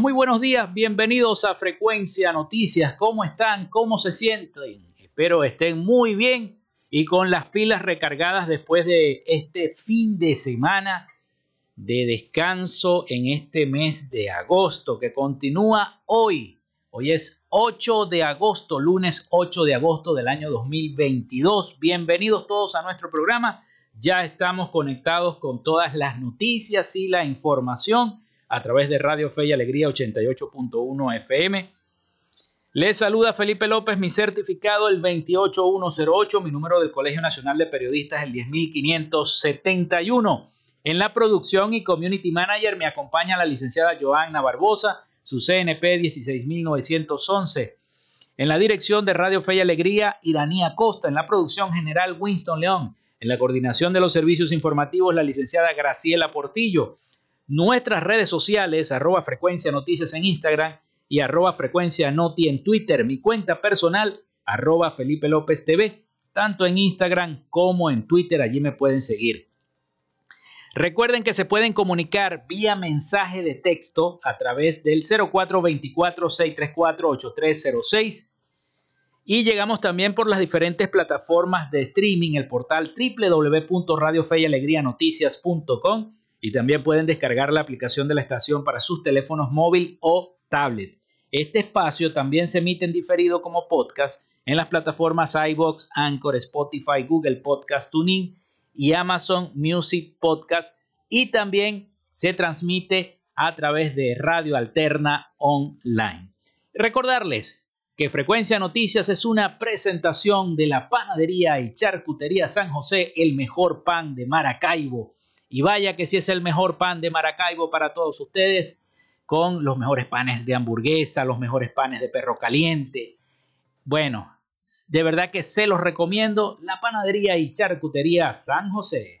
Muy buenos días, bienvenidos a Frecuencia Noticias. ¿Cómo están? ¿Cómo se sienten? Espero estén muy bien y con las pilas recargadas después de este fin de semana de descanso en este mes de agosto que continúa hoy. Hoy es 8 de agosto, lunes 8 de agosto del año 2022. Bienvenidos todos a nuestro programa. Ya estamos conectados con todas las noticias y la información a través de Radio Fe y Alegría 88.1 FM. Les saluda Felipe López, mi certificado el 28108, mi número del Colegio Nacional de Periodistas el 10571. En la producción y community manager me acompaña la licenciada Joanna Barbosa, su CNP 16911. En la dirección de Radio Fe y Alegría, Iranía Costa. En la producción general, Winston León. En la coordinación de los servicios informativos, la licenciada Graciela Portillo nuestras redes sociales, arroba frecuencia noticias en Instagram y arroba frecuencia en Twitter, mi cuenta personal, arroba Felipe López TV, tanto en Instagram como en Twitter, allí me pueden seguir. Recuerden que se pueden comunicar vía mensaje de texto a través del 0424-634-8306 y llegamos también por las diferentes plataformas de streaming, el portal www.radiofeyalegrianoticias.com y también pueden descargar la aplicación de la estación para sus teléfonos móvil o tablet. Este espacio también se emite en diferido como podcast en las plataformas iBox, Anchor, Spotify, Google Podcast, Tuning y Amazon Music Podcast y también se transmite a través de Radio Alterna Online. Recordarles que Frecuencia Noticias es una presentación de la panadería y charcutería San José, el mejor pan de Maracaibo y vaya que si es el mejor pan de Maracaibo para todos ustedes, con los mejores panes de hamburguesa, los mejores panes de perro caliente. Bueno, de verdad que se los recomiendo, la panadería y charcutería San José.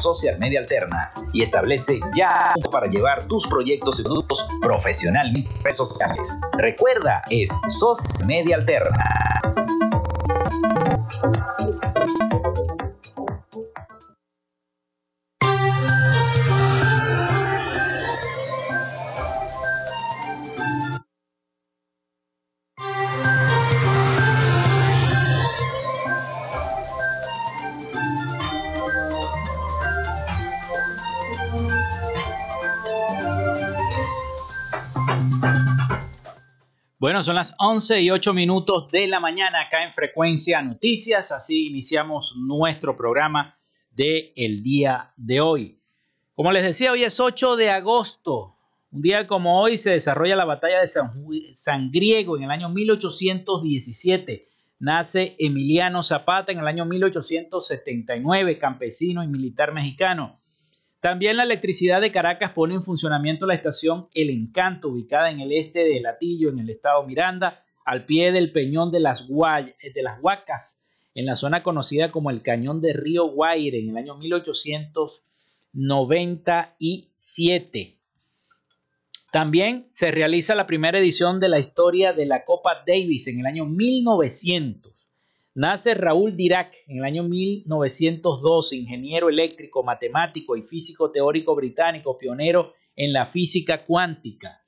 social media alterna y establece ya para llevar tus proyectos y productos profesionalmente en redes sociales. Recuerda, es Social Media Alterna. Bueno, son las 11 y 8 minutos de la mañana acá en Frecuencia Noticias. Así iniciamos nuestro programa de el día de hoy. Como les decía, hoy es 8 de agosto. Un día como hoy se desarrolla la batalla de San, San Griego en el año 1817. Nace Emiliano Zapata en el año 1879, campesino y militar mexicano. También la electricidad de Caracas pone en funcionamiento la estación El Encanto, ubicada en el este de Latillo, en el estado Miranda, al pie del peñón de las, eh, de las Huacas, en la zona conocida como el Cañón de Río Guaire, en el año 1897. También se realiza la primera edición de la historia de la Copa Davis en el año 1900. Nace Raúl Dirac en el año 1902, ingeniero eléctrico, matemático y físico teórico británico, pionero en la física cuántica.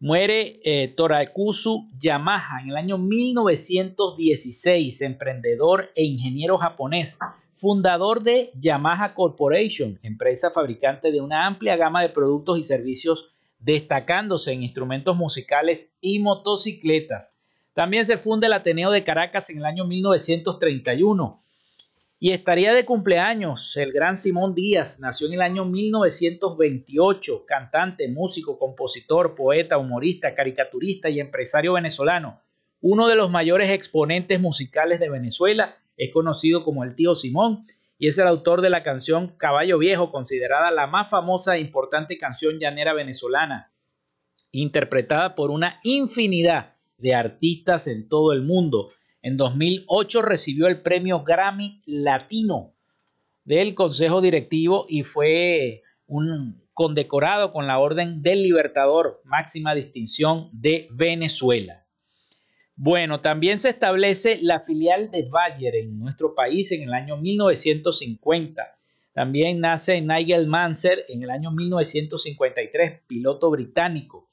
Muere eh, Torakusu Yamaha en el año 1916, emprendedor e ingeniero japonés, fundador de Yamaha Corporation, empresa fabricante de una amplia gama de productos y servicios, destacándose en instrumentos musicales y motocicletas. También se funda el Ateneo de Caracas en el año 1931. Y estaría de cumpleaños el gran Simón Díaz, nació en el año 1928, cantante, músico, compositor, poeta, humorista, caricaturista y empresario venezolano. Uno de los mayores exponentes musicales de Venezuela, es conocido como el tío Simón y es el autor de la canción Caballo Viejo, considerada la más famosa e importante canción llanera venezolana, interpretada por una infinidad de artistas en todo el mundo. En 2008 recibió el premio Grammy Latino del Consejo Directivo y fue un condecorado con la Orden del Libertador, máxima distinción de Venezuela. Bueno, también se establece la filial de Bayer en nuestro país en el año 1950. También nace Nigel Mansell en el año 1953, piloto británico.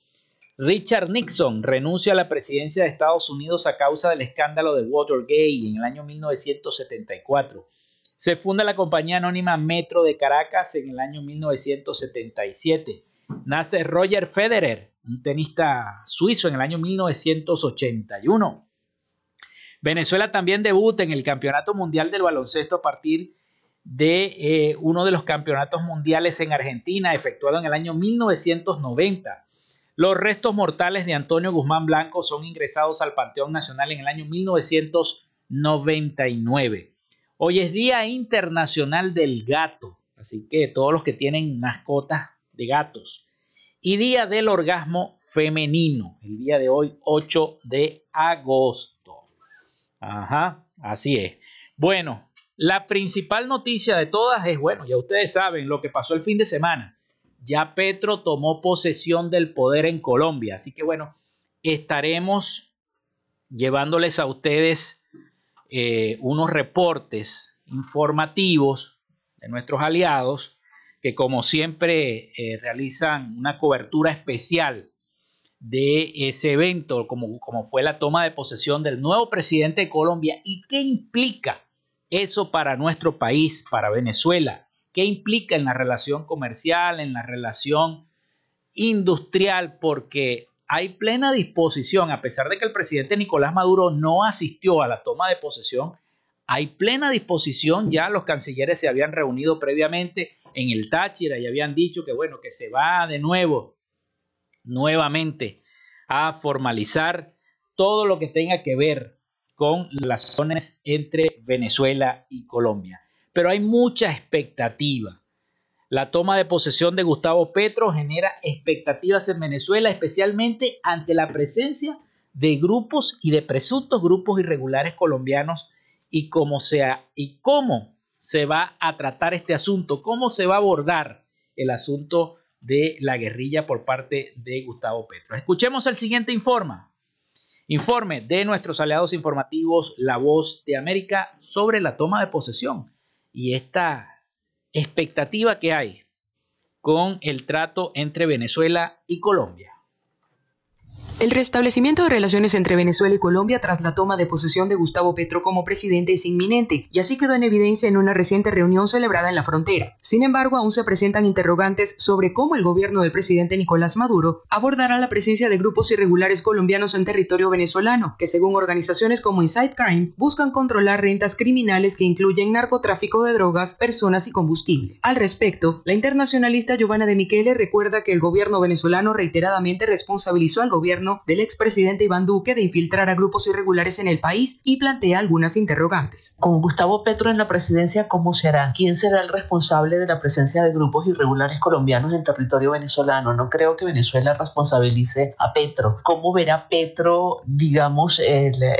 Richard Nixon renuncia a la presidencia de Estados Unidos a causa del escándalo de Watergate en el año 1974. Se funda la compañía anónima Metro de Caracas en el año 1977. Nace Roger Federer, un tenista suizo, en el año 1981. Venezuela también debuta en el Campeonato Mundial del Baloncesto a partir de eh, uno de los campeonatos mundiales en Argentina, efectuado en el año 1990. Los restos mortales de Antonio Guzmán Blanco son ingresados al Panteón Nacional en el año 1999. Hoy es Día Internacional del Gato, así que todos los que tienen mascotas de gatos. Y Día del Orgasmo Femenino, el día de hoy, 8 de agosto. Ajá, así es. Bueno, la principal noticia de todas es, bueno, ya ustedes saben lo que pasó el fin de semana ya Petro tomó posesión del poder en Colombia. Así que bueno, estaremos llevándoles a ustedes eh, unos reportes informativos de nuestros aliados que como siempre eh, realizan una cobertura especial de ese evento, como, como fue la toma de posesión del nuevo presidente de Colombia y qué implica eso para nuestro país, para Venezuela, qué implica en la relación comercial, en la relación industrial, porque hay plena disposición, a pesar de que el presidente Nicolás Maduro no asistió a la toma de posesión, hay plena disposición, ya los cancilleres se habían reunido previamente en el Táchira y habían dicho que bueno, que se va de nuevo, nuevamente, a formalizar todo lo que tenga que ver con las zonas entre Venezuela y Colombia pero hay mucha expectativa. La toma de posesión de Gustavo Petro genera expectativas en Venezuela, especialmente ante la presencia de grupos y de presuntos grupos irregulares colombianos y cómo, y cómo se va a tratar este asunto, cómo se va a abordar el asunto de la guerrilla por parte de Gustavo Petro. Escuchemos el siguiente informe. Informe de nuestros aliados informativos La Voz de América sobre la toma de posesión y esta expectativa que hay con el trato entre Venezuela y Colombia. El restablecimiento de relaciones entre Venezuela y Colombia tras la toma de posesión de Gustavo Petro como presidente es inminente, y así quedó en evidencia en una reciente reunión celebrada en la frontera. Sin embargo, aún se presentan interrogantes sobre cómo el gobierno del presidente Nicolás Maduro abordará la presencia de grupos irregulares colombianos en territorio venezolano, que según organizaciones como Inside Crime buscan controlar rentas criminales que incluyen narcotráfico de drogas, personas y combustible. Al respecto, la internacionalista Giovanna de Michele recuerda que el gobierno venezolano reiteradamente responsabilizó al gobierno del expresidente Iván Duque de infiltrar a grupos irregulares en el país y plantea algunas interrogantes. Con Gustavo Petro en la presidencia, ¿cómo será? ¿Quién será el responsable de la presencia de grupos irregulares colombianos en territorio venezolano? No creo que Venezuela responsabilice a Petro. ¿Cómo verá Petro, digamos,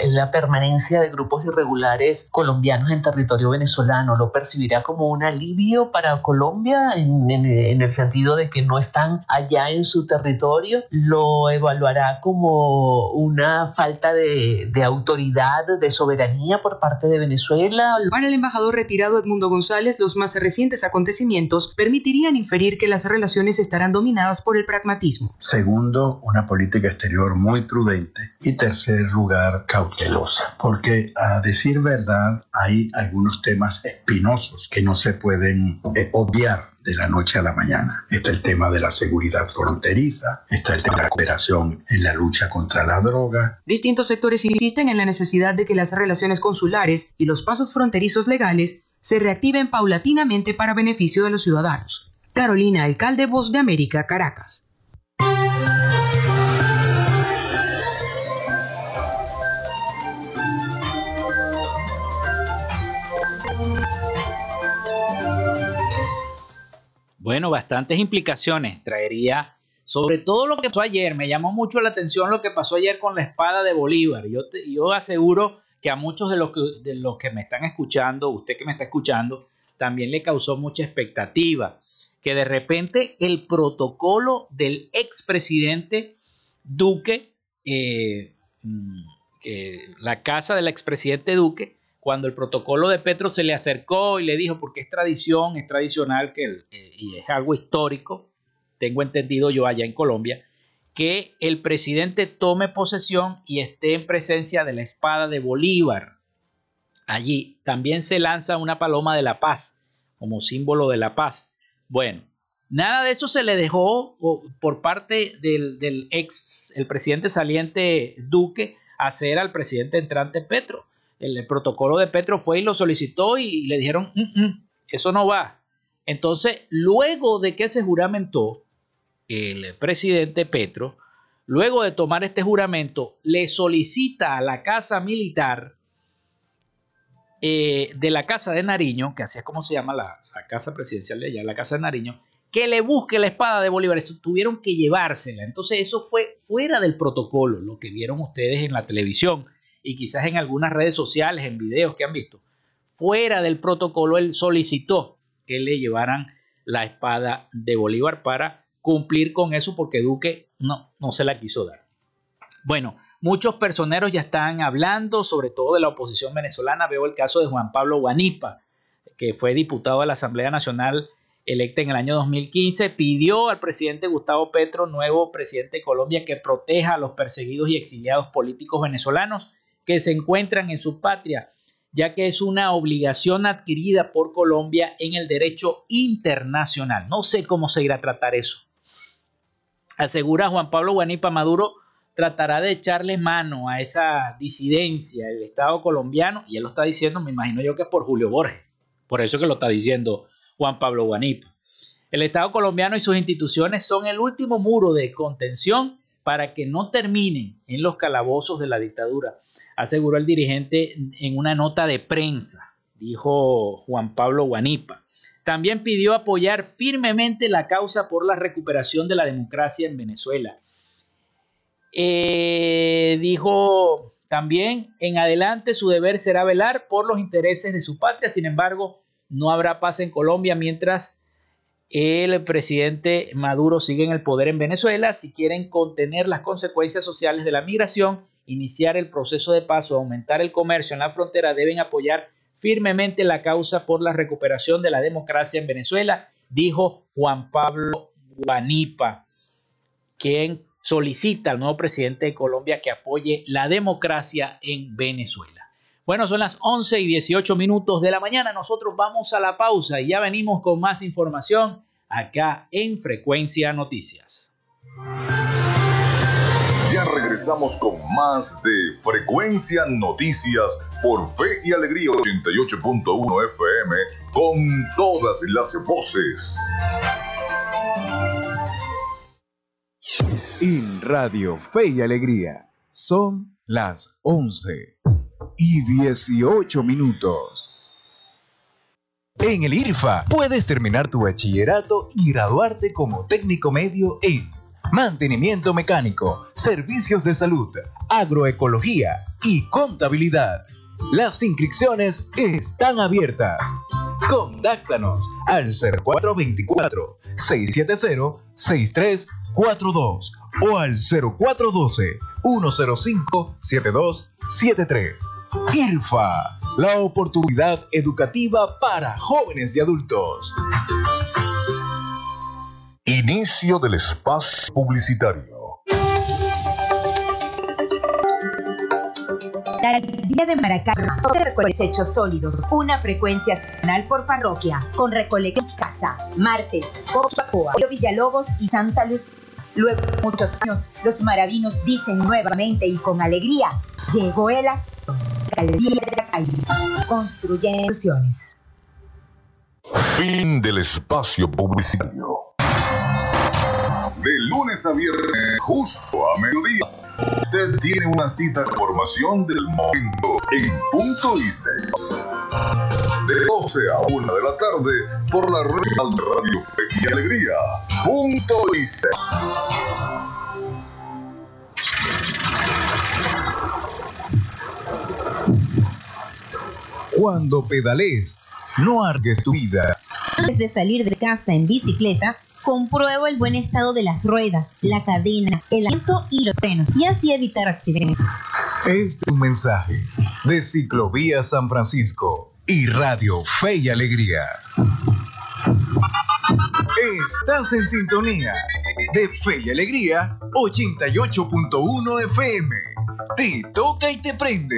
la permanencia de grupos irregulares colombianos en territorio venezolano? ¿Lo percibirá como un alivio para Colombia en el sentido de que no están allá en su territorio? ¿Lo evaluará como una falta de, autoridad, de soberanía por parte de Venezuela. Para el embajador retirado Edmundo González, los más recientes acontecimientos permitirían inferir que las relaciones estarán dominadas por el pragmatismo. Segundo, una política exterior muy prudente. Y tercer lugar, cautelosa. Porque a decir verdad, hay algunos temas espinosos que no se pueden eh, obviar de la noche a la mañana. Está el tema de la seguridad fronteriza, está el tema de la cooperación en la lucha contra la droga. Distintos sectores insisten en la necesidad de que las relaciones consulares y los pasos fronterizos legales se reactiven paulatinamente para beneficio de los ciudadanos. Carolina, alcalde Voz de América, Caracas. Bueno, bastantes implicaciones traería, sobre todo lo que pasó ayer. Me llamó mucho la atención lo que pasó ayer con la espada de Bolívar. Yo, yo aseguro que a muchos de los, que, de los que me están escuchando, usted que me está escuchando, también le causó mucha expectativa. Que de repente el protocolo del expresidente Duque, eh, mm, la casa del expresidente Duque, cuando el protocolo de Petro se le acercó y le dijo, porque es tradición, es tradicional que, eh, y es algo histórico, tengo entendido yo allá en Colombia, que el presidente tome posesión y esté en presencia de la espada de Bolívar. Allí también se lanza una paloma de la paz como símbolo de la paz. Bueno, nada de eso se le dejó por parte del, del ex, el presidente saliente Duque, hacer al presidente entrante Petro el, protocolo de Petro fue y lo solicitó y le dijeron, mm, mm, eso no va. Entonces, luego de que se juramentó, el presidente Petro, luego de tomar este juramento, le solicita a la Casa Militar eh, de la Casa de Nariño, que así es como se llama la, la, Casa Presidencial de allá, la Casa de Nariño, que le busque la espada de Bolívar. Eso, tuvieron que llevársela. Entonces eso fue fuera del protocolo, lo que vieron ustedes en la televisión y quizás en algunas redes sociales, en videos que han visto, fuera del protocolo, él solicitó que le llevaran la espada de Bolívar para cumplir con eso porque Duque no, no se la quiso dar. Bueno, muchos personeros ya están hablando, sobre todo de la oposición venezolana. Veo el caso de Juan Pablo Guanipa, que fue diputado de la Asamblea Nacional electa en el año 2015, pidió al presidente Gustavo Petro, nuevo presidente de Colombia, que proteja a los perseguidos y exiliados políticos venezolanos que se encuentran en su patria, ya que es una obligación adquirida por Colombia en el derecho internacional. No sé cómo se irá a tratar eso. Asegura Juan Pablo Guanipa Maduro tratará de echarle mano a esa disidencia del Estado colombiano, y él lo está diciendo, me imagino yo que es por Julio Borges, por eso que lo está diciendo Juan Pablo Guanipa. El Estado colombiano y sus instituciones son el último muro de contención para que no terminen en los calabozos de la dictadura, aseguró el dirigente en una nota de prensa, dijo Juan Pablo Guanipa. También pidió apoyar firmemente la causa por la recuperación de la democracia en Venezuela. Eh, dijo también, en adelante su deber será velar por los intereses de su patria, sin embargo, no habrá paz en Colombia mientras el presidente Maduro sigue en el poder en Venezuela. Si quieren contener las consecuencias sociales de la migración, iniciar el proceso de paso, aumentar el comercio en la frontera, deben apoyar firmemente la causa por la recuperación de la democracia en Venezuela, dijo Juan Pablo Guanipa, quien solicita al nuevo presidente de Colombia que apoye la democracia en Venezuela. Bueno, son las 11 y 18 minutos de la mañana. Nosotros vamos a la pausa y ya venimos con más información acá en Frecuencia Noticias. Ya regresamos con más de Frecuencia Noticias por Fe y Alegría 88.1 FM con todas las voces. En Radio Fe y Alegría son las 11 y 18 minutos. En el IRFA puedes terminar tu bachillerato y graduarte como técnico medio en mantenimiento mecánico, servicios de salud, agroecología y contabilidad. Las inscripciones están abiertas. Contáctanos al 0424-670-6342 o al 0412-105-7273. IRFA, la oportunidad educativa para jóvenes y adultos. Inicio del espacio publicitario. La alcaldía de Maracay desechos sólidos, una frecuencia semanal por parroquia, con recolección casa, martes, Copacoa, Villalobos y Santa Luz. Luego de muchos años, los maravinos dicen nuevamente y con alegría, llegó el alcaldía de Maracay, construyendo ilusiones. Fin del espacio publicitario. De lunes a viernes, justo a mediodía, usted tiene una cita de formación del momento en punto y seis. De 12 a 1 de la tarde por la red Radio Fe y Alegría. Punto y seis. Cuando pedales, no argues tu vida. Antes de salir de casa en bicicleta, compruebo el buen estado de las ruedas, la cadena, el asiento y los frenos, y así evitar accidentes. Este es un mensaje de Ciclovía San Francisco y Radio Fe y Alegría. Estás en sintonía de Fe y Alegría 88.1 FM. Te toca y te prende.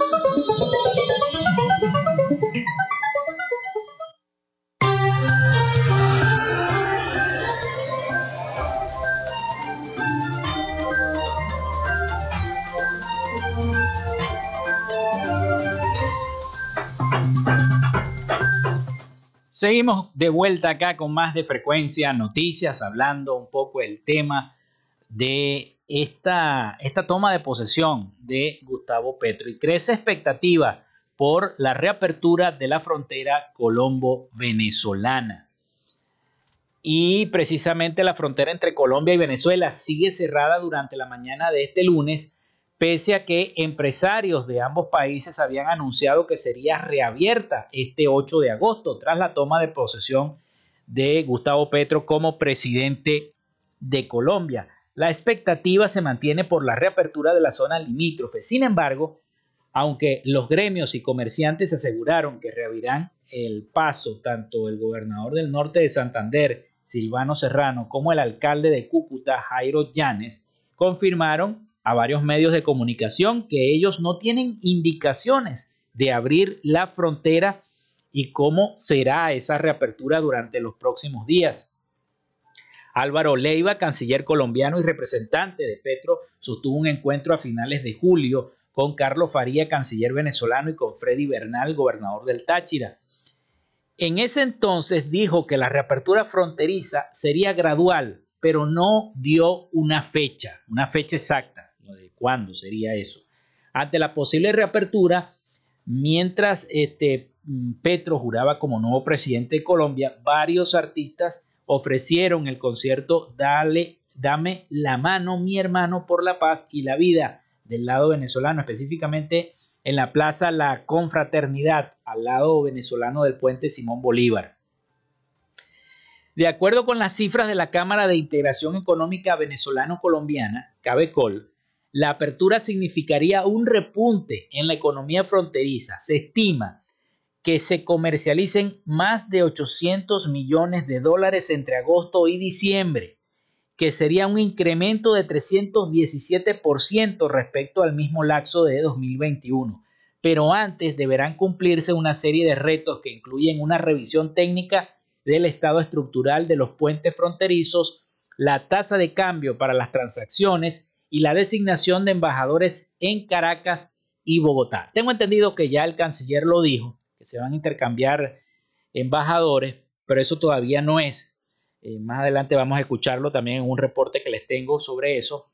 Seguimos de vuelta acá con más de frecuencia noticias, hablando un poco el tema de esta, esta toma de posesión de Gustavo Petro y crece expectativa por la reapertura de la frontera colombo-venezolana. Y precisamente la frontera entre Colombia y Venezuela sigue cerrada durante la mañana de este lunes, pese a que empresarios de ambos países habían anunciado que sería reabierta este 8 de agosto tras la toma de posesión de Gustavo Petro como presidente de Colombia. La expectativa se mantiene por la reapertura de la zona limítrofe. Sin embargo, aunque los gremios y comerciantes aseguraron que reabrirán el paso tanto el gobernador del norte de Santander, Silvano Serrano, como el alcalde de Cúcuta, Jairo Llanes, confirmaron a varios medios de comunicación que ellos no tienen indicaciones de abrir la frontera y cómo será esa reapertura durante los próximos días. Álvaro Leiva, canciller colombiano y representante de Petro, sostuvo un encuentro a finales de julio con Carlos Faría, canciller venezolano, y con Freddy Bernal, gobernador del Táchira. En ese entonces dijo que la reapertura fronteriza sería gradual, pero no dio una fecha, una fecha exacta, cuándo sería eso. Ante la posible reapertura, mientras este, Petro juraba como nuevo presidente de Colombia, varios artistas ofrecieron el concierto Dale, Dame la mano, mi hermano, por la paz y la vida del lado venezolano, específicamente en la plaza La Confraternidad, al lado venezolano del puente Simón Bolívar. De acuerdo con las cifras de la Cámara de Integración Económica Venezolano-Colombiana, CABECOL, la apertura significaría un repunte en la economía fronteriza. Se estima que se comercialicen más de 800 millones de dólares entre agosto y diciembre, que sería un incremento de 317% respecto al mismo lapso de 2021. Pero antes deberán cumplirse una serie de retos que incluyen una revisión técnica del estado estructural de los puentes fronterizos, la tasa de cambio para las transacciones y la designación de embajadores en Caracas y Bogotá. Tengo entendido que ya el canciller lo dijo, que se van a intercambiar embajadores, pero eso todavía no es. Eh, más adelante vamos a escucharlo también en un reporte que les tengo sobre eso.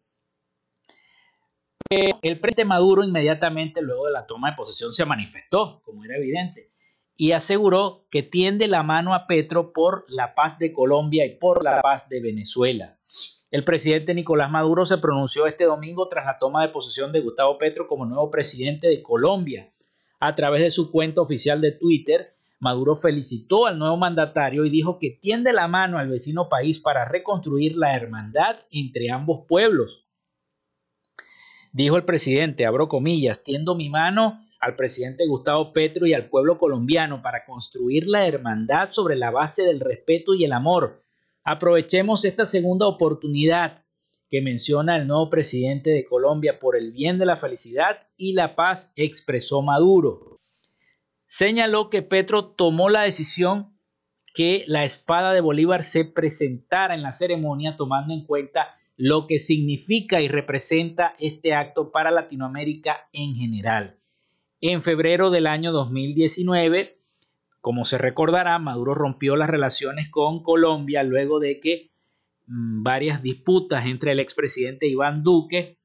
el presidente Maduro inmediatamente luego de la toma de posesión se manifestó, como era evidente, y aseguró que tiende la mano a Petro por la paz de Colombia y por la paz de Venezuela. El presidente Nicolás Maduro se pronunció este domingo tras la toma de posesión de Gustavo Petro como nuevo presidente de Colombia a través de su cuenta oficial de Twitter, Maduro felicitó al nuevo mandatario y dijo que tiende la mano al vecino país para reconstruir la hermandad entre ambos pueblos. Dijo el presidente, abro comillas, tiendo mi mano al presidente Gustavo Petro y al pueblo colombiano para construir la hermandad sobre la base del respeto y el amor. Aprovechemos esta segunda oportunidad que menciona el nuevo presidente de Colombia por el bien de la felicidad y la paz, expresó Maduro. Señaló que Petro tomó la decisión que la espada de Bolívar se presentara en la ceremonia tomando en cuenta lo que significa y representa este acto para Latinoamérica en general. En febrero del año 2019, como se recordará, Maduro rompió las relaciones con Colombia luego de que Mm, varias disputas entre el expresidente Iván Duque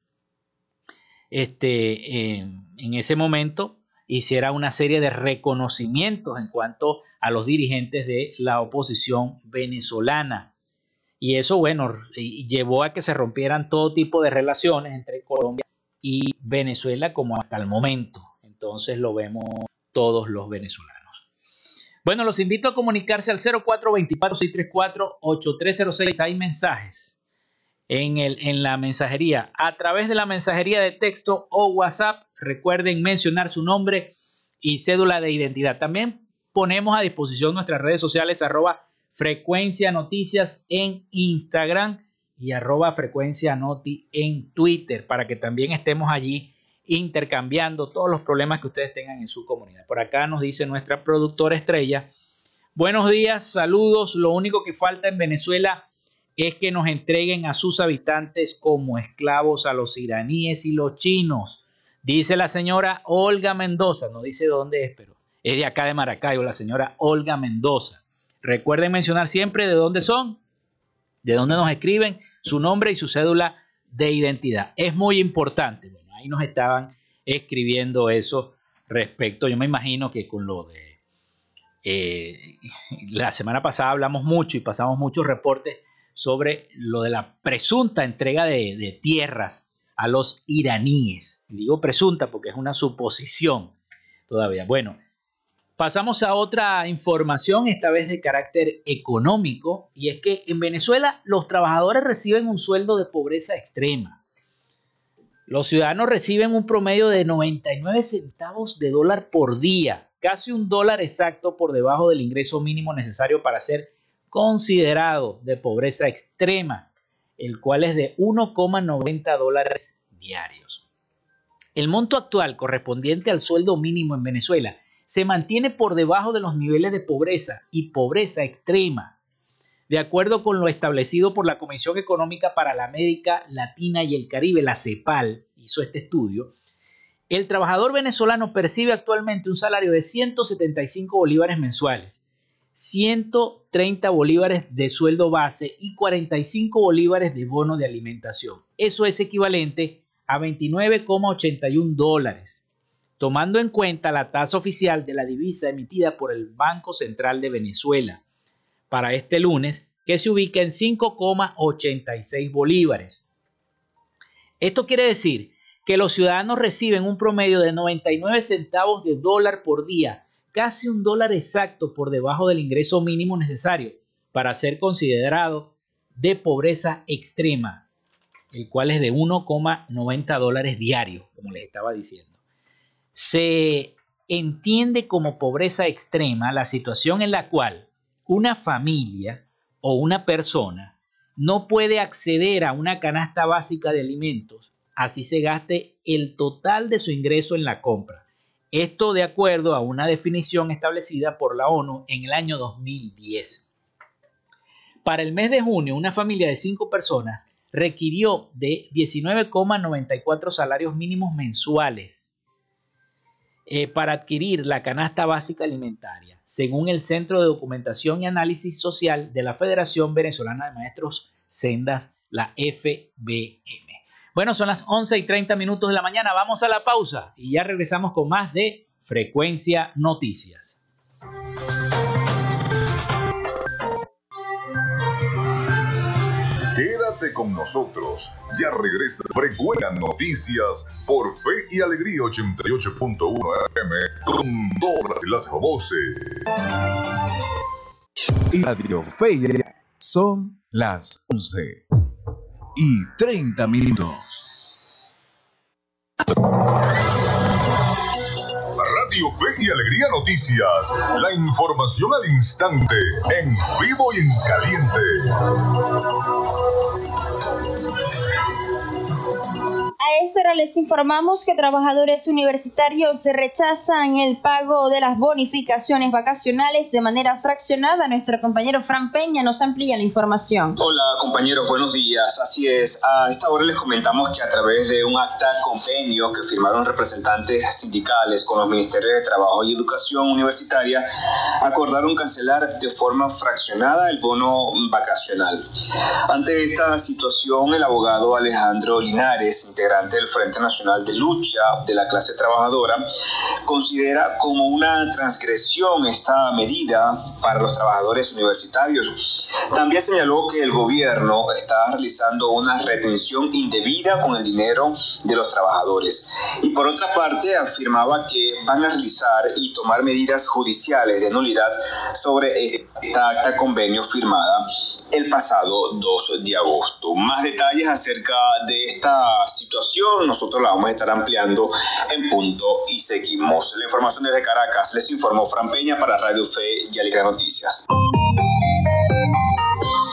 este, en ese momento hiciera una serie de reconocimientos en cuanto a los dirigentes de la oposición venezolana. Y eso, bueno, llevó a que se rompieran todo tipo de relaciones entre Colombia y Venezuela como hasta el momento. Entonces lo vemos todos los venezolanos. Bueno, los invito a comunicarse al 0424-634-8306. Hay mensajes en, el, en la mensajería. A través de la mensajería de texto o WhatsApp, recuerden mencionar su nombre y cédula de identidad. También ponemos a disposición nuestras redes sociales arroba frecuencia noticias en Instagram y arroba frecuencia noti en Twitter para que también estemos allí intercambiando todos los problemas que ustedes tengan en su comunidad. Por acá nos dice nuestra productora estrella, buenos días, saludos, lo único que falta en Venezuela es que nos entreguen a sus habitantes como esclavos a los iraníes y los chinos. Dice la señora Olga Mendoza, no dice dónde es, pero es de acá de Maracayo, la señora Olga Mendoza. Recuerden mencionar siempre de dónde son, de dónde nos escriben, su nombre y su cédula de identidad. Es muy importante ahí nos estaban escribiendo eso respecto, yo me imagino que con lo de eh, la semana pasada hablamos mucho y pasamos muchos reportes sobre lo de la presunta entrega de, de tierras a los iraníes. Digo presunta porque es una suposición todavía. Bueno, pasamos a otra información, esta vez de carácter económico, y es que en Venezuela los trabajadores reciben un sueldo de pobreza extrema. Los ciudadanos reciben un promedio de 99 centavos de dólar por día, casi un dólar exacto por debajo del ingreso mínimo necesario para ser considerado de pobreza extrema. el cual es de 1,90 dólares diarios. El monto actual correspondiente al sueldo mínimo en Venezuela se mantiene por debajo de los niveles de pobreza y pobreza extrema. De acuerdo con lo establecido por la Comisión Económica para la América Latina y el Caribe, la CEPAL, hizo este estudio, el trabajador venezolano percibe actualmente un salario de 175 bolívares mensuales, 130 bolívares de sueldo base y 45 bolívares de bono de alimentación. Eso es equivalente a 29,81 dólares, tomando en cuenta la tasa oficial de la divisa emitida por el Banco Central de Venezuela para este lunes, que se ubica en 5,86 bolívares. Esto quiere decir que los ciudadanos reciben un promedio de 99 centavos de dólar por día, casi un dólar exacto por debajo del ingreso mínimo necesario para ser considerado de pobreza extrema, el cual es de 1,90 dólares diarios, como les estaba diciendo. Se entiende como pobreza extrema la situación en la cual una familia o una persona no puede acceder a una canasta básica de alimentos así se gaste el total de su ingreso en la compra. Esto de acuerdo a una definición establecida por la ONU en el año 2010. Para el mes de junio, una familia de cinco personas requirió de 19,94 salarios mínimos mensuales eh, para adquirir la canasta básica alimentaria, según el Centro de Documentación y Análisis Social de la Federación Venezolana de Maestros Sendas, la FBM. Bueno, son las 11 y 30 minutos de la mañana. Vamos a la pausa y ya regresamos con más de Frecuencia Noticias. Con nosotros. Ya regresa Frecuencia Noticias por Fe y Alegría 88.1 FM con todas las voces. Y Radio Fe y Alegría son las 11 y 30 minutos. Radio Fe y Alegría Noticias. La información al instante, en vivo y en caliente. A esta hora les informamos que trabajadores universitarios rechazan el pago de las bonificaciones vacacionales de manera fraccionada. Nuestro compañero Fran Peña nos amplía la información. Hola compañeros, buenos días. Así es, a esta hora les comentamos que a través de un acta convenio que firmaron representantes sindicales con los Ministerios de Trabajo y Educación Universitaria, acordaron cancelar de forma fraccionada el bono vacacional. Ante esta situación, el abogado Alejandro Linares, integrante del Frente Nacional de Lucha de la clase trabajadora, considera como una transgresión esta medida para los trabajadores universitarios. También señaló que el gobierno está realizando una retención indebida con el dinero de los trabajadores. Y por otra parte, afirmaba que van a realizar y tomar medidas judiciales de nulidad sobre esta acta convenio firmada el pasado 2 de agosto. Más detalles acerca de esta situación nosotros la vamos a estar ampliando en punto y seguimos. La información desde Caracas les informó Fran Peña para Radio Fe y Alegría Noticias.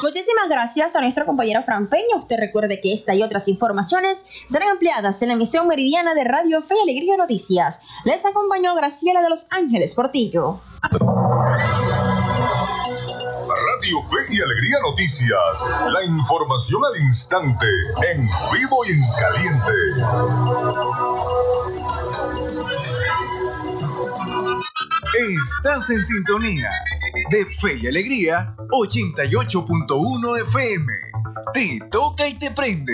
Muchísimas gracias a nuestra compañera Fran Peña. Usted recuerde que esta y otras informaciones serán ampliadas en la emisión meridiana de Radio Fe y Alegría Noticias. Les acompañó Graciela de Los Ángeles Portillo. Fe y Alegría Noticias. La información al instante, en vivo y en caliente. Estás en sintonía de Fe y Alegría 88.1 FM. Te toca y te prende.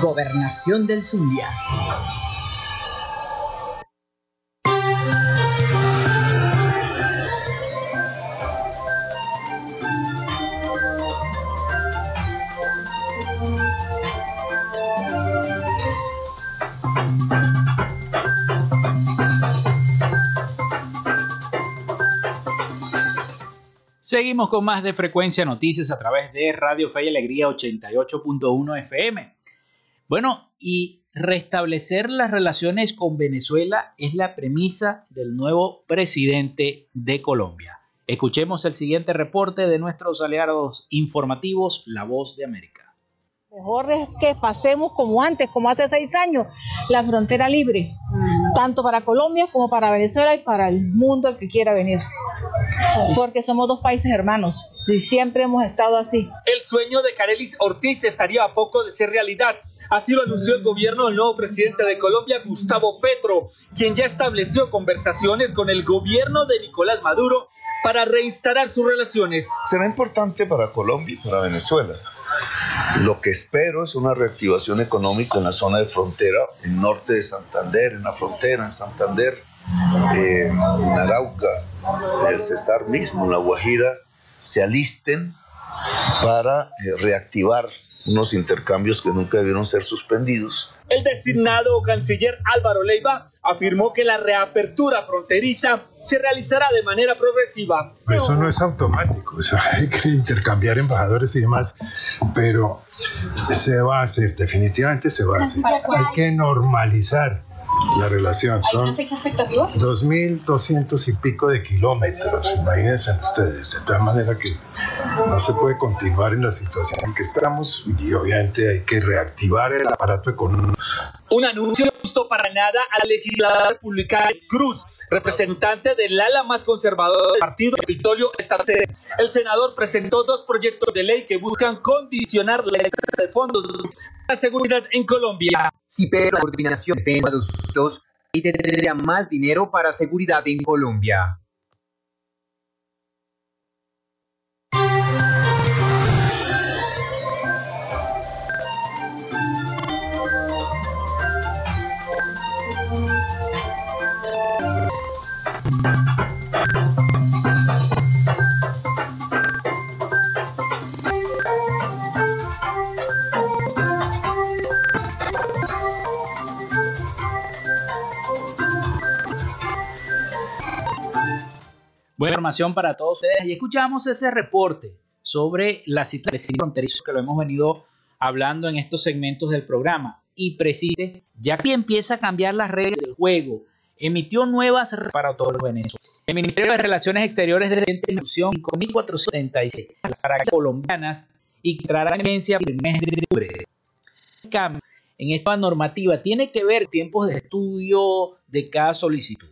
Gobernación del Zulia. Seguimos con más de Frecuencia Noticias a través de Radio Fe y Alegría 88.1 FM. Bueno, y restablecer las relaciones con Venezuela es la premisa del nuevo presidente de Colombia. Escuchemos el siguiente reporte de nuestros aliados informativos, La Voz de América. Mejor es que pasemos como antes, como hace seis años, la frontera libre, tanto para Colombia como para Venezuela y para el mundo que quiera venir. Porque somos dos países hermanos y siempre hemos estado así. El sueño de Carelis Ortiz estaría a poco de ser realidad Así lo anunció el gobierno del nuevo presidente de Colombia, Gustavo Petro, quien ya estableció conversaciones con el gobierno de Nicolás Maduro para reinstalar sus relaciones. Será importante para Colombia y para Venezuela. Lo que espero es una reactivación económica en la zona de frontera, en norte de Santander, en la frontera, en Santander, eh, en Arauca, en el Cesar mismo, en La Guajira, se alisten para eh, reactivar unos intercambios que nunca debieron ser suspendidos. El designado canciller Álvaro Leiva afirmó que la reapertura fronteriza se realizará de manera progresiva. Eso no es automático, hay que intercambiar embajadores y demás, pero se va a hacer, definitivamente se va a hacer. Hay que normalizar la relación. Son una fecha expectativa? 2.200 y pico de kilómetros, imagínense ustedes, de tal manera que no se puede continuar en la situación en que estamos y obviamente hay que reactivar el aparato económico. Un anuncio justo para nada a la republicana Cruz, representante del ala más conservador del partido Capitolio estadounidense. El senador presentó dos proyectos de ley que buscan condicionar la de fondos la seguridad en Colombia. Si pide la coordinación de los y tendría más dinero para seguridad en Colombia. Buena información para todos ustedes. Y escuchamos ese reporte sobre la situación fronteriza que lo hemos venido hablando en estos segmentos del programa. Y preside, ya que empieza a cambiar las reglas del juego emitió nuevas para todo Venezuela. El Ministerio de Relaciones Exteriores de reciente emisión 5.476 para colombianas y que traerá evidencia el mes de octubre. En esta normativa tiene que ver tiempos de estudio de cada solicitud,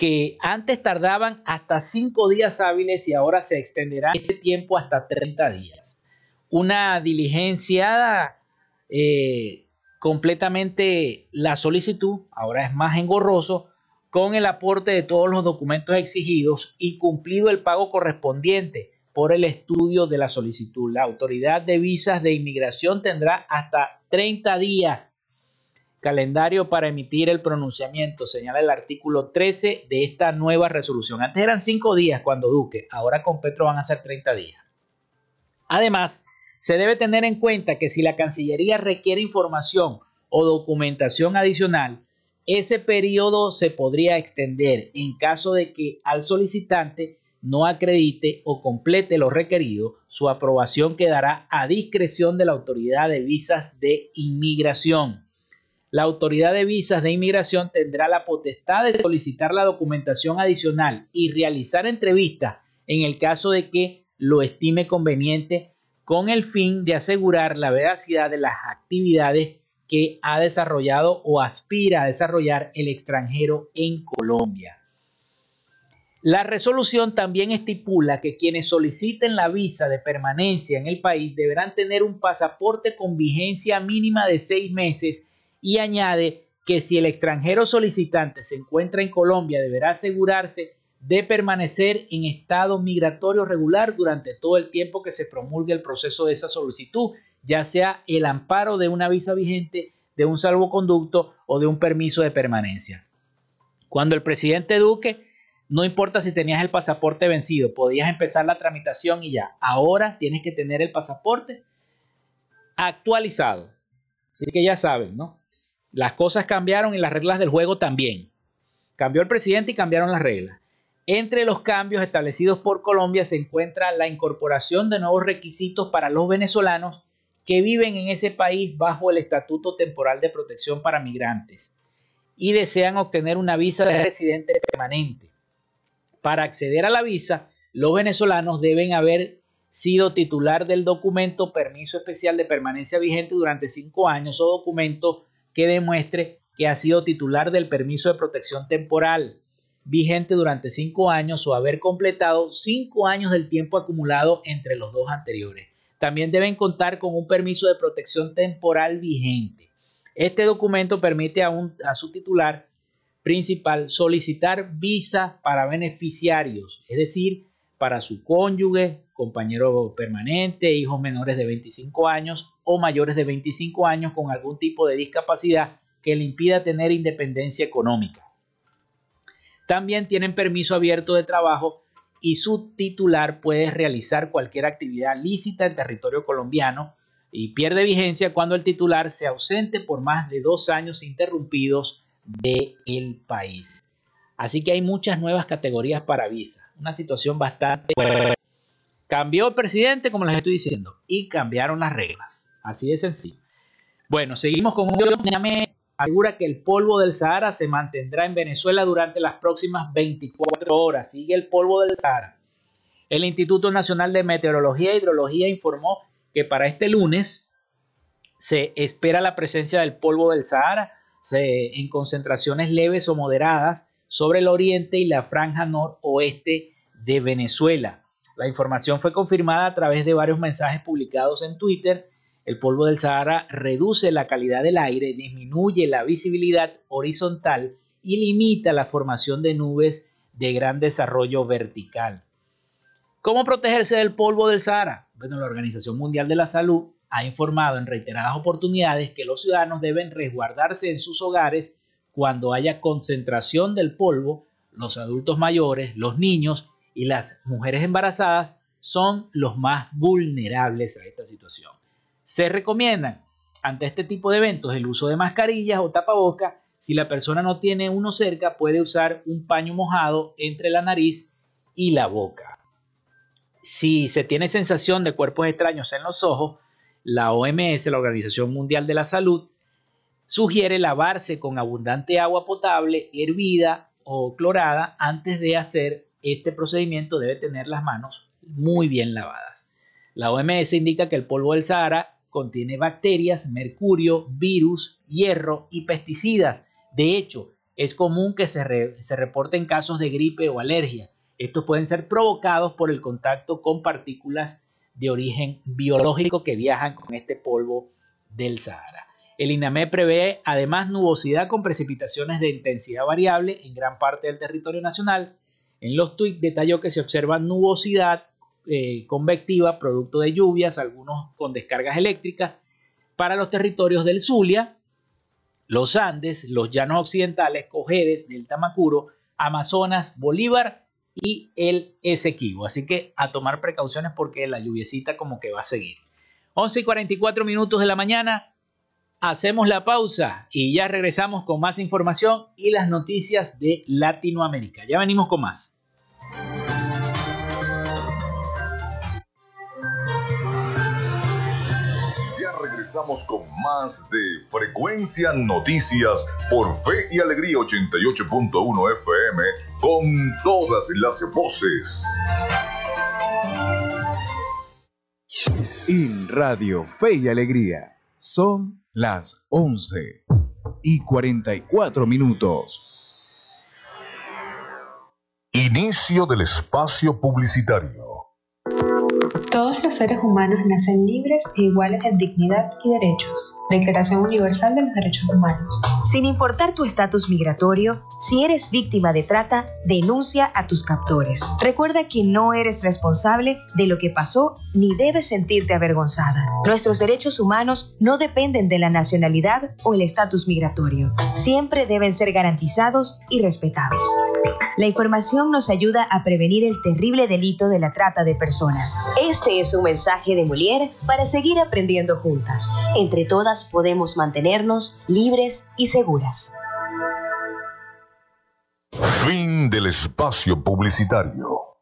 que antes tardaban hasta 5 días hábiles y ahora se extenderá ese tiempo hasta 30 días. Una diligenciada eh, completamente la solicitud, ahora es más engorroso, con el aporte de todos los documentos exigidos y cumplido el pago correspondiente por el estudio de la solicitud. La autoridad de visas de inmigración tendrá hasta 30 días calendario para emitir el pronunciamiento, señala el artículo 13 de esta nueva resolución. Antes eran 5 días cuando Duque, ahora con Petro van a ser 30 días. Además, se debe tener en cuenta que si la Cancillería requiere información o documentación adicional, ese periodo se podría extender en caso de que al solicitante no acredite o complete lo requerido, su aprobación quedará a discreción de la autoridad de visas de inmigración. La autoridad de visas de inmigración tendrá la potestad de solicitar la documentación adicional y realizar entrevistas en el caso de que lo estime conveniente con el fin de asegurar la veracidad de las actividades que ha desarrollado o aspira a desarrollar el extranjero en Colombia. La resolución también estipula que quienes soliciten la visa de permanencia en el país deberán tener un pasaporte con vigencia mínima de seis meses y añade que si el extranjero solicitante se encuentra en Colombia deberá asegurarse de permanecer en estado migratorio regular durante todo el tiempo que se promulgue el proceso de esa solicitud, ya sea el amparo de una visa vigente, de un salvoconducto o de un permiso de permanencia. Cuando el presidente Duque, no importa si tenías el pasaporte vencido, podías empezar la tramitación y ya. Ahora tienes que tener el pasaporte actualizado. Así que ya saben, ¿no? Las cosas cambiaron y las reglas del juego también. Cambió el presidente y cambiaron las reglas. Entre los cambios establecidos por Colombia se encuentra la incorporación de nuevos requisitos para los venezolanos que viven en ese país bajo el Estatuto Temporal de Protección para Migrantes y desean obtener una visa de residente permanente. Para acceder a la visa, los venezolanos deben haber sido titular del documento Permiso Especial de Permanencia vigente durante cinco años o documento que demuestre que ha sido titular del permiso de protección temporal vigente durante cinco años o haber completado cinco años del tiempo acumulado entre los dos anteriores. También deben contar con un permiso de protección temporal vigente. Este documento permite a, a su titular principal solicitar visa para beneficiarios, es decir, para su cónyuge, compañero permanente, hijos menores de 25 años o mayores de 25 años con algún tipo de discapacidad que le impida tener independencia económica. También tienen permiso abierto de trabajo y su titular puede realizar cualquier actividad lícita en territorio colombiano y pierde vigencia cuando el titular se ausente por más de dos años interrumpidos del país. Así que hay muchas nuevas categorías para visa. Una situación bastante... Cambió el presidente, como les estoy diciendo, y cambiaron las reglas. Así de sencillo. Bueno, seguimos con un asegura que el polvo del Sahara se mantendrá en Venezuela durante las próximas 24 horas. Sigue el polvo del Sahara. El Instituto Nacional de Meteorología e Hidrología informó que para este lunes se espera la presencia del polvo del Sahara en concentraciones leves o moderadas sobre el oriente y la franja noroeste de Venezuela. La información fue confirmada a través de varios mensajes publicados en Twitter el polvo del Sahara reduce la calidad del aire, disminuye la visibilidad horizontal y limita la formación de nubes de gran desarrollo vertical. ¿Cómo protegerse del polvo del Sahara? Bueno, la Organización Mundial de la Salud ha informado en reiteradas oportunidades que los ciudadanos deben resguardarse en sus hogares cuando haya concentración del polvo. Los adultos mayores, los niños y las mujeres embarazadas son los más vulnerables a esta situación. Se recomiendan ante este tipo de eventos el uso de mascarillas o tapabocas. Si la persona no tiene uno cerca, puede usar un paño mojado entre la nariz y la boca. Si se tiene sensación de cuerpos extraños en los ojos, la OMS, la Organización Mundial de la Salud, sugiere lavarse con abundante agua potable, hervida o clorada antes de hacer este procedimiento debe tener las manos muy bien lavadas. La OMS indica que el polvo del Sahara contiene bacterias, mercurio, virus, hierro y pesticidas. De hecho, es común que se, reporten casos de gripe o alergia. Estos pueden ser provocados por el contacto con partículas de origen biológico que viajan con este polvo del Sahara. El INAME prevé además nubosidad con precipitaciones de intensidad variable en gran parte del territorio nacional. En los tweets detalló que se observa nubosidad eh, convectiva producto de lluvias, algunos con descargas eléctricas, para los territorios del Zulia, los Andes, los llanos occidentales, Cojedes, del Tamacuro, Amazonas, Bolívar y el Esequibo. Así que a tomar precauciones porque la lluviecita como que va a seguir. 11 y 44 minutos de la mañana, hacemos la pausa y ya regresamos con más información y las noticias de Latinoamérica. Ya venimos con más. Ya regresamos con más de Frecuencia Noticias por Fe y Alegría 88.1 FM con todas las voces. En Radio Fe y Alegría son las 11 y 44 minutos. Inicio del espacio publicitario. Todos los seres humanos nacen libres e iguales en dignidad y derechos. Declaración Universal de los Derechos Humanos. Sin importar tu estatus migratorio, si eres víctima de trata, denuncia a tus captores. Recuerda que no eres responsable de lo que pasó ni debes sentirte avergonzada. Nuestros derechos humanos no dependen de la nacionalidad o el estatus migratorio. Siempre deben ser garantizados y respetados. La información nos ayuda a prevenir el terrible delito de la trata de personas. Este es un mensaje de Molière para seguir aprendiendo juntas. Entre todas podemos mantenernos libres y seguras. Fin del espacio publicitario.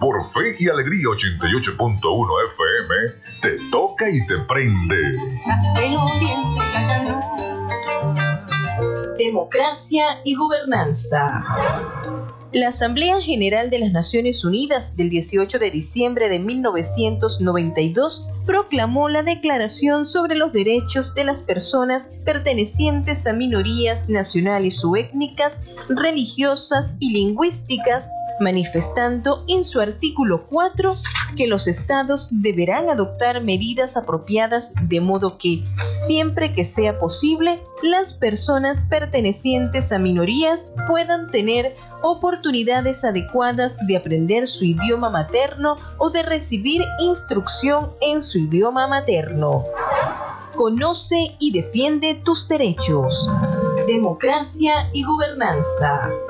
por Fe y Alegría 88.1 FM, te toca y te prende. Democracia y gobernanza. La Asamblea General de las Naciones Unidas del 18 de diciembre de 1992 proclamó la Declaración sobre los Derechos de las Personas pertenecientes a minorías nacionales o étnicas, religiosas y lingüísticas, manifestando en su artículo 4 que los estados deberán adoptar medidas apropiadas de modo que, siempre que sea posible, las personas pertenecientes a minorías puedan tener oportunidades adecuadas de aprender su idioma materno o de recibir instrucción en su idioma materno. Conoce y defiende tus derechos. Democracia y gobernanza.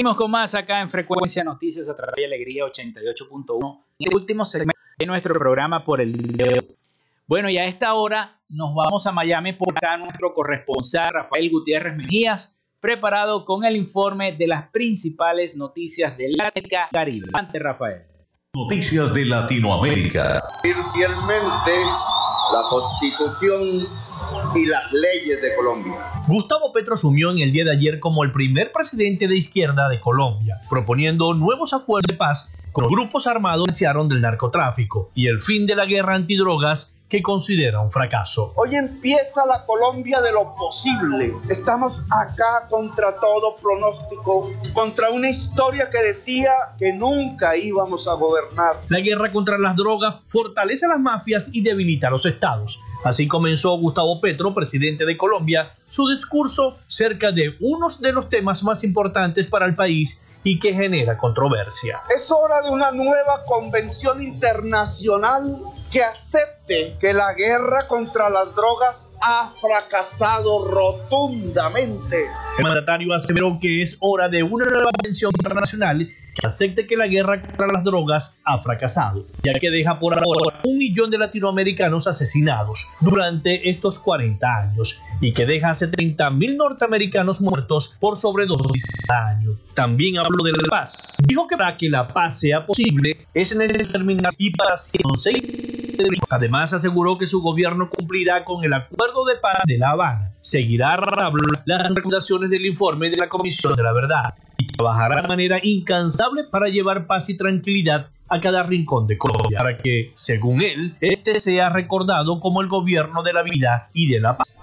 Seguimos con más acá en Frecuencia Noticias a través de Alegría 88.1. El último segmento de nuestro programa por el día de hoy. Bueno, y a esta hora nos vamos a Miami por acá nuestro corresponsal Rafael Gutiérrez Mejías, preparado con el informe de las principales noticias del África Caribe. Ante Rafael. Noticias de Latinoamérica. Fielmente la Constitución y las leyes de Colombia. Gustavo Petro asumió en el día de ayer como el primer presidente de izquierda de Colombia, proponiendo nuevos acuerdos de paz con grupos armados que del narcotráfico y el fin de la guerra antidrogas que considera un fracaso. Hoy empieza la Colombia de lo posible. Estamos acá contra todo pronóstico, contra una historia que decía que nunca íbamos a gobernar. La guerra contra las drogas fortalece a las mafias y debilita a los estados. Así comenzó Gustavo Petro, presidente de Colombia, su discurso cerca de unos de los temas más importantes para el país y que genera controversia. Es hora de una nueva convención internacional que acepte que la guerra contra las drogas ha fracasado rotundamente. El mandatario aseveró que es hora de una nueva convención internacional que acepte que la guerra contra las drogas ha fracasado, ya que deja por ahora un millón de latinoamericanos asesinados durante estos 40 años y que deja a 70 mil norteamericanos muertos por sobredosis año. También habló de la paz. Dijo que para que la paz sea posible es necesario terminar y para Además aseguró que su gobierno cumplirá con el acuerdo de paz de La Habana. Seguirá las recomendaciones del informe de la Comisión de la Verdad y trabajará de manera incansable para llevar paz y tranquilidad a cada rincón de Colombia, para que, según él, este sea recordado como el gobierno de la vida y de la paz.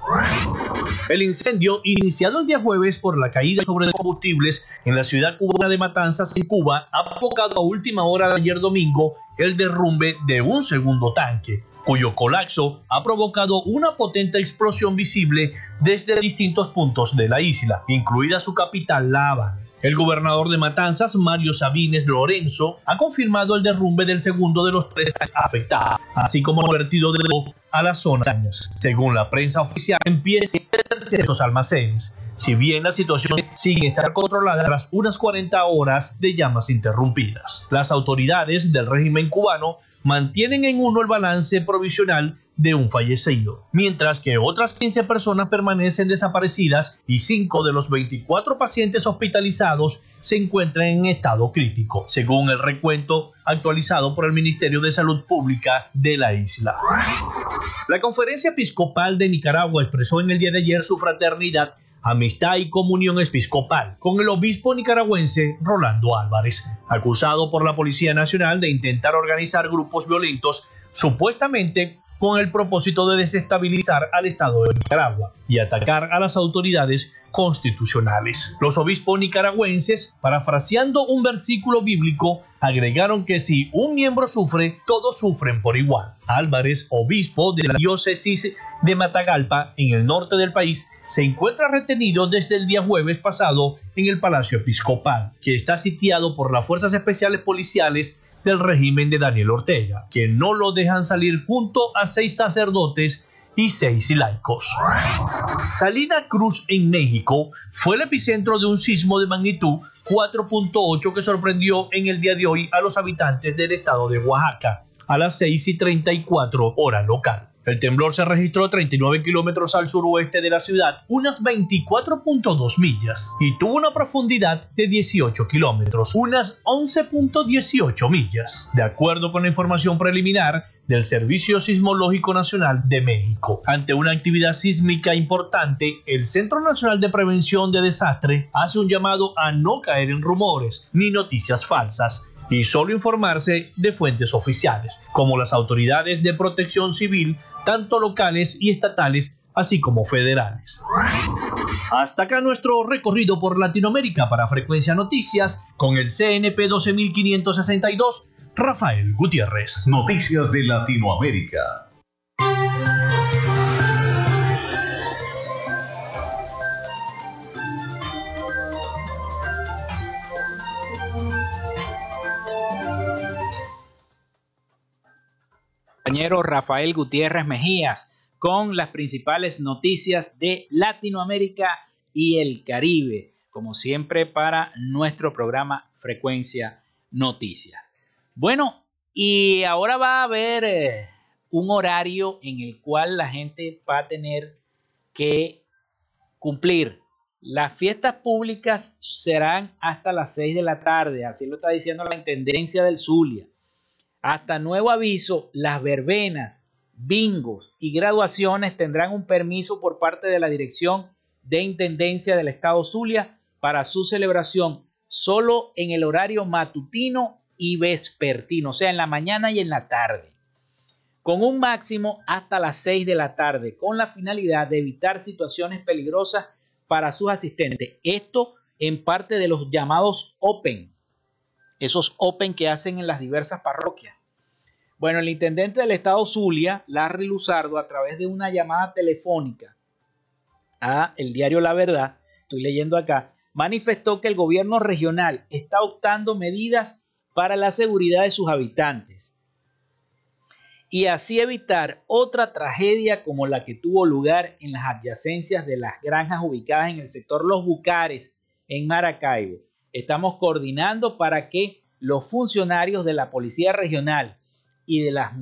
El incendio, iniciado el día jueves por la caída sobre combustibles en la ciudad cubana de Matanzas, en Cuba, ha provocado a última hora de ayer domingo el derrumbe de un segundo tanque, cuyo colapso ha provocado una potente explosión visible desde distintos puntos de la isla, incluida su capital, La Habana. El gobernador de Matanzas, Mario Sabines Lorenzo, ha confirmado el derrumbe del segundo de los tres afectados, así como ha vertido de a las zonas. Según la prensa oficial, empiezan ciertos almacenes. Si bien la situación sigue estar controlada tras unas 40 horas de llamas interrumpidas, las autoridades del régimen cubano mantienen en uno el balance provisional de un fallecido, mientras que otras 15 personas permanecen desaparecidas y 5 de los 24 pacientes hospitalizados se encuentran en estado crítico, según el recuento actualizado por el Ministerio de Salud Pública de la isla. La Conferencia Episcopal de Nicaragua expresó en el día de ayer su fraternidad amistad y comunión episcopal con el obispo nicaragüense Rolando Álvarez, acusado por la Policía Nacional de intentar organizar grupos violentos supuestamente con el propósito de desestabilizar al Estado de Nicaragua y atacar a las autoridades constitucionales. Los obispos nicaragüenses, parafraseando un versículo bíblico, agregaron que si un miembro sufre, todos sufren por igual. Álvarez, obispo de la diócesis de Matagalpa, en el norte del país, se encuentra retenido desde el día jueves pasado en el Palacio Episcopal, que está sitiado por las Fuerzas Especiales Policiales del régimen de Daniel Ortega, que no lo dejan salir junto a seis sacerdotes y seis laicos. Salina Cruz en México fue el epicentro de un sismo de magnitud 4.8 que sorprendió en el día de hoy a los habitantes del estado de Oaxaca a las 6 y 34 hora local. El temblor se registró 39 kilómetros al suroeste de la ciudad, unas 24.2 millas, y tuvo una profundidad de 18 kilómetros, unas 11.18 millas, de acuerdo con la información preliminar del Servicio Sismológico Nacional de México. Ante una actividad sísmica importante, el Centro Nacional de Prevención de Desastre hace un llamado a no caer en rumores ni noticias falsas y solo informarse de fuentes oficiales, como las autoridades de protección civil tanto locales y estatales, así como federales. Hasta acá nuestro recorrido por Latinoamérica para Frecuencia Noticias con el CNP 12562, Rafael Gutiérrez. Noticias de Latinoamérica. Rafael Gutiérrez Mejías con las principales noticias de Latinoamérica y el Caribe, como siempre para nuestro programa Frecuencia Noticias. Bueno, y ahora va a haber eh, un horario en el cual la gente va a tener que cumplir. Las fiestas públicas serán hasta las 6 de la tarde, así lo está diciendo la Intendencia del Zulia. Hasta nuevo aviso, las verbenas bingos y graduaciones tendrán un permiso por parte de la Dirección de Intendencia del Estado Zulia para su celebración solo en el horario matutino y vespertino, o sea, en la mañana y en la tarde, con un máximo hasta las 6 de la tarde, con la finalidad de evitar situaciones peligrosas para sus asistentes. Esto en parte de los llamados Open, esos Open que hacen en las diversas parroquias. Bueno, el intendente del estado Zulia, Larry Luzardo, a través de una llamada telefónica a el diario La Verdad, estoy leyendo acá, manifestó que el gobierno regional está optando medidas para la seguridad de sus habitantes y así evitar otra tragedia como la que tuvo lugar en las adyacencias de las granjas ubicadas en el sector Los Bucares, en Maracaibo. Estamos coordinando para que los funcionarios de la Policía Regional y de las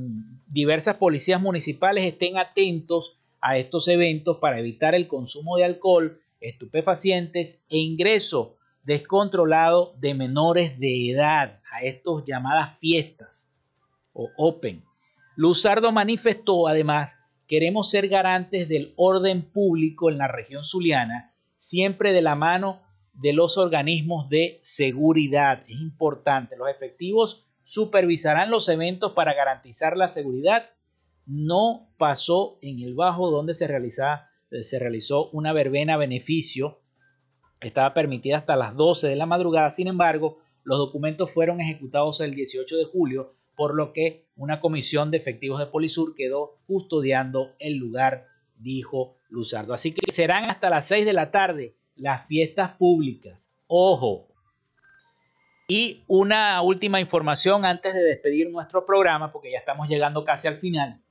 diversas policías municipales estén atentos a estos eventos para evitar el consumo de alcohol, estupefacientes e ingreso descontrolado de menores de edad a estas llamadas fiestas o open. Luzardo manifestó además, queremos ser garantes del orden público en la región zuliana, siempre de la mano de los organismos de seguridad. Es importante, los efectivos supervisarán los eventos para garantizar la seguridad. No pasó en el Bajo donde se, se realizó una verbena beneficio. Estaba permitida hasta las 12 de la madrugada. Sin embargo, los documentos fueron ejecutados el 18 de julio, por lo que una comisión de efectivos de Polisur quedó custodiando el lugar, dijo Luzardo. Así que serán hasta las 6 de la tarde las fiestas públicas. Ojo, y una última información antes de despedir nuestro programa, porque ya estamos llegando casi al final.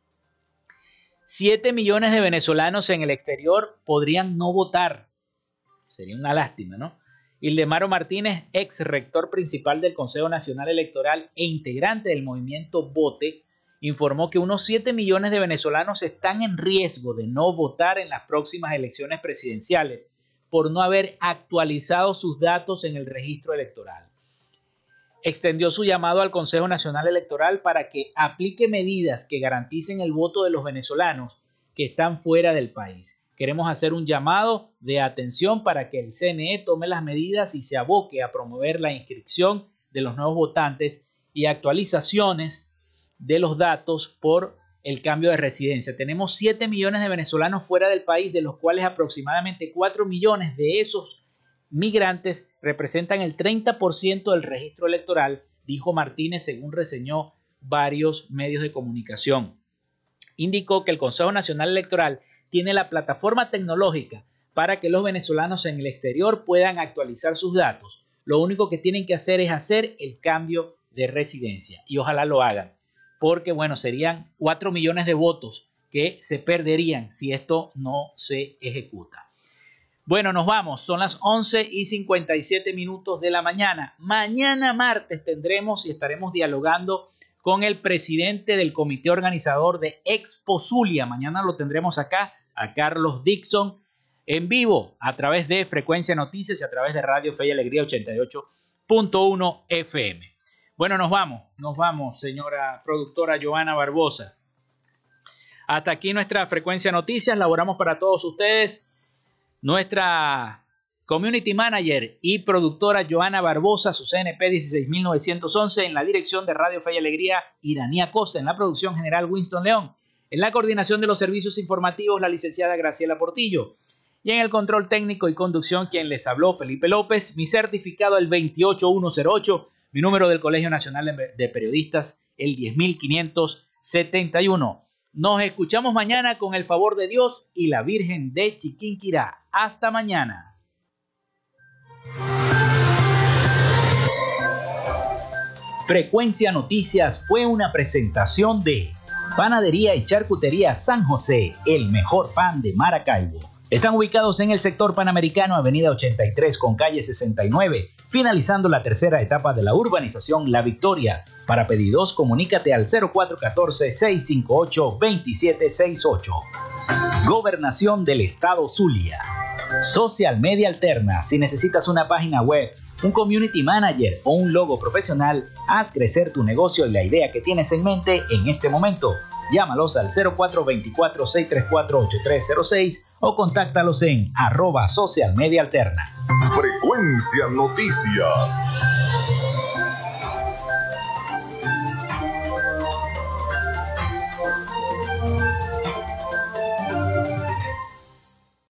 Siete millones de venezolanos en el exterior podrían no votar. Sería una lástima, ¿no? Ildemaro Martínez, ex rector principal del Consejo Nacional Electoral e integrante del movimiento Vote, informó que unos 7 millones de venezolanos están en riesgo de no votar en las próximas elecciones presidenciales por no haber actualizado sus datos en el registro electoral extendió su llamado al Consejo Nacional Electoral para que aplique medidas que garanticen el voto de los venezolanos que están fuera del país. Queremos hacer un llamado de atención para que el CNE tome las medidas y se aboque a promover la inscripción de los nuevos votantes y actualizaciones de los datos por el cambio de residencia. Tenemos 7 millones de venezolanos fuera del país, de los cuales aproximadamente 4 millones de esos migrantes representan el 30% del registro electoral, dijo Martínez según reseñó varios medios de comunicación. Indicó que el Consejo Nacional Electoral tiene la plataforma tecnológica para que los venezolanos en el exterior puedan actualizar sus datos. Lo único que tienen que hacer es hacer el cambio de residencia y ojalá lo hagan, porque bueno, serían 4 millones de votos que se perderían si esto no se ejecuta. Bueno, nos vamos. Son las 11 y 57 minutos de la mañana. Mañana martes tendremos y estaremos dialogando con el presidente del comité organizador de Expo Zulia. Mañana lo tendremos acá, a Carlos Dixon, en vivo a través de Frecuencia Noticias y a través de Radio Fe y Alegría 88.1 FM. Bueno, nos vamos, nos vamos, señora productora Joana Barbosa. Hasta aquí nuestra Frecuencia Noticias. Laboramos para todos ustedes nuestra community manager y productora Joana Barbosa, su CNP 16911, en la dirección de Radio Fe y Alegría, Iranía Costa, en la producción general Winston León, en la coordinación de los servicios informativos, la licenciada Graciela Portillo, y en el control técnico y conducción, quien les habló, Felipe López, mi certificado el 28108, mi número del Colegio Nacional de Periodistas el 10571. Nos escuchamos mañana con el favor de Dios y la Virgen de Chiquinquirá. Hasta mañana. Frecuencia Noticias fue una presentación de Panadería y Charcutería San José, el mejor pan de Maracaibo. Están ubicados en el sector panamericano, Avenida 83 con calle 69, finalizando la tercera etapa de la urbanización La Victoria. Para pedidos, comunícate al 0414-658-2768. Gobernación del Estado Zulia. Social Media Alterna. Si necesitas una página web, un community manager o un logo profesional, haz crecer tu negocio y la idea que tienes en mente en este momento Llámalos al 0424-634-8306 o contáctalos en arroba social media alterna. Frecuencia Noticias.